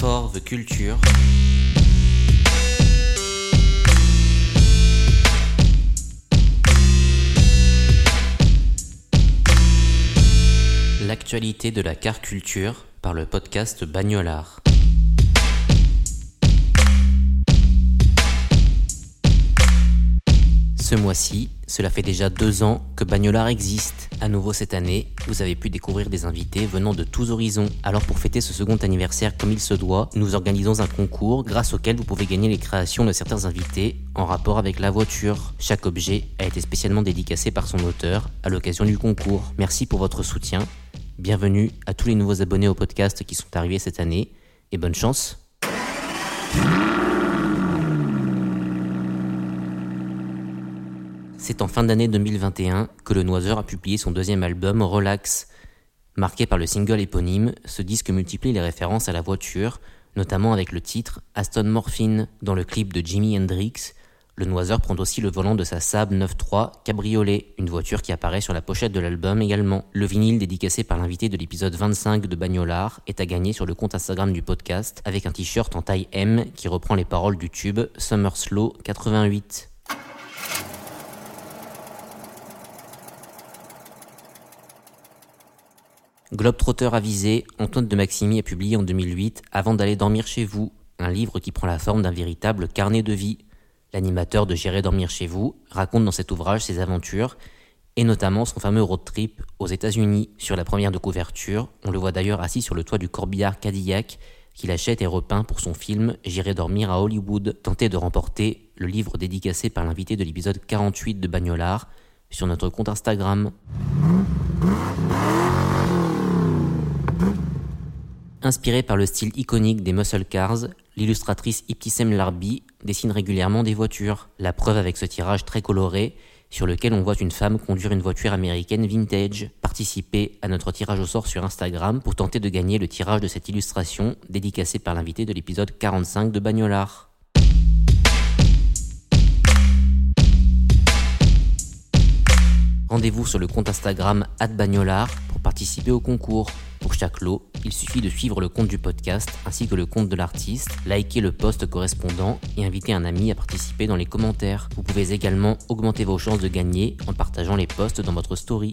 Culture. L'actualité de la car culture par le podcast Bagnolard. Ce mois-ci, cela fait déjà deux ans que Bagnolard existe. À nouveau cette année, vous avez pu découvrir des invités venant de tous horizons. Alors pour fêter ce second anniversaire comme il se doit, nous organisons un concours grâce auquel vous pouvez gagner les créations de certains invités en rapport avec la voiture. Chaque objet a été spécialement dédicacé par son auteur à l'occasion du concours. Merci pour votre soutien. Bienvenue à tous les nouveaux abonnés au podcast qui sont arrivés cette année et bonne chance. C'est en fin d'année 2021 que le Noiseur a publié son deuxième album Relax. Marqué par le single éponyme, ce disque multiplie les références à la voiture, notamment avec le titre Aston Morphine. Dans le clip de Jimi Hendrix, le Noiseur prend aussi le volant de sa Saab 9.3 Cabriolet, une voiture qui apparaît sur la pochette de l'album également. Le vinyle dédicacé par l'invité de l'épisode 25 de Bagnolard est à gagner sur le compte Instagram du podcast avec un t-shirt en taille M qui reprend les paroles du tube Summer Slow 88. Globetrotter avisé, Antoine de Maximi a publié en 2008 Avant d'aller dormir chez vous, un livre qui prend la forme d'un véritable carnet de vie. L'animateur de J'irai dormir chez vous raconte dans cet ouvrage ses aventures et notamment son fameux road trip aux États-Unis. Sur la première de couverture, on le voit d'ailleurs assis sur le toit du corbillard Cadillac qu'il achète et repeint pour son film J'irai dormir à Hollywood, tenté de remporter le livre dédicacé par l'invité de l'épisode 48 de Bagnolard sur notre compte Instagram. Inspirée par le style iconique des muscle cars, l'illustratrice Ibtissem Larbi dessine régulièrement des voitures. La preuve avec ce tirage très coloré sur lequel on voit une femme conduire une voiture américaine vintage. Participez à notre tirage au sort sur Instagram pour tenter de gagner le tirage de cette illustration dédicacée par l'invité de l'épisode 45 de Bagnolard. Rendez-vous sur le compte Instagram @bagnolard pour participer au concours. Pour chaque lot, il suffit de suivre le compte du podcast ainsi que le compte de l'artiste, liker le post correspondant et inviter un ami à participer dans les commentaires. Vous pouvez également augmenter vos chances de gagner en partageant les posts dans votre story.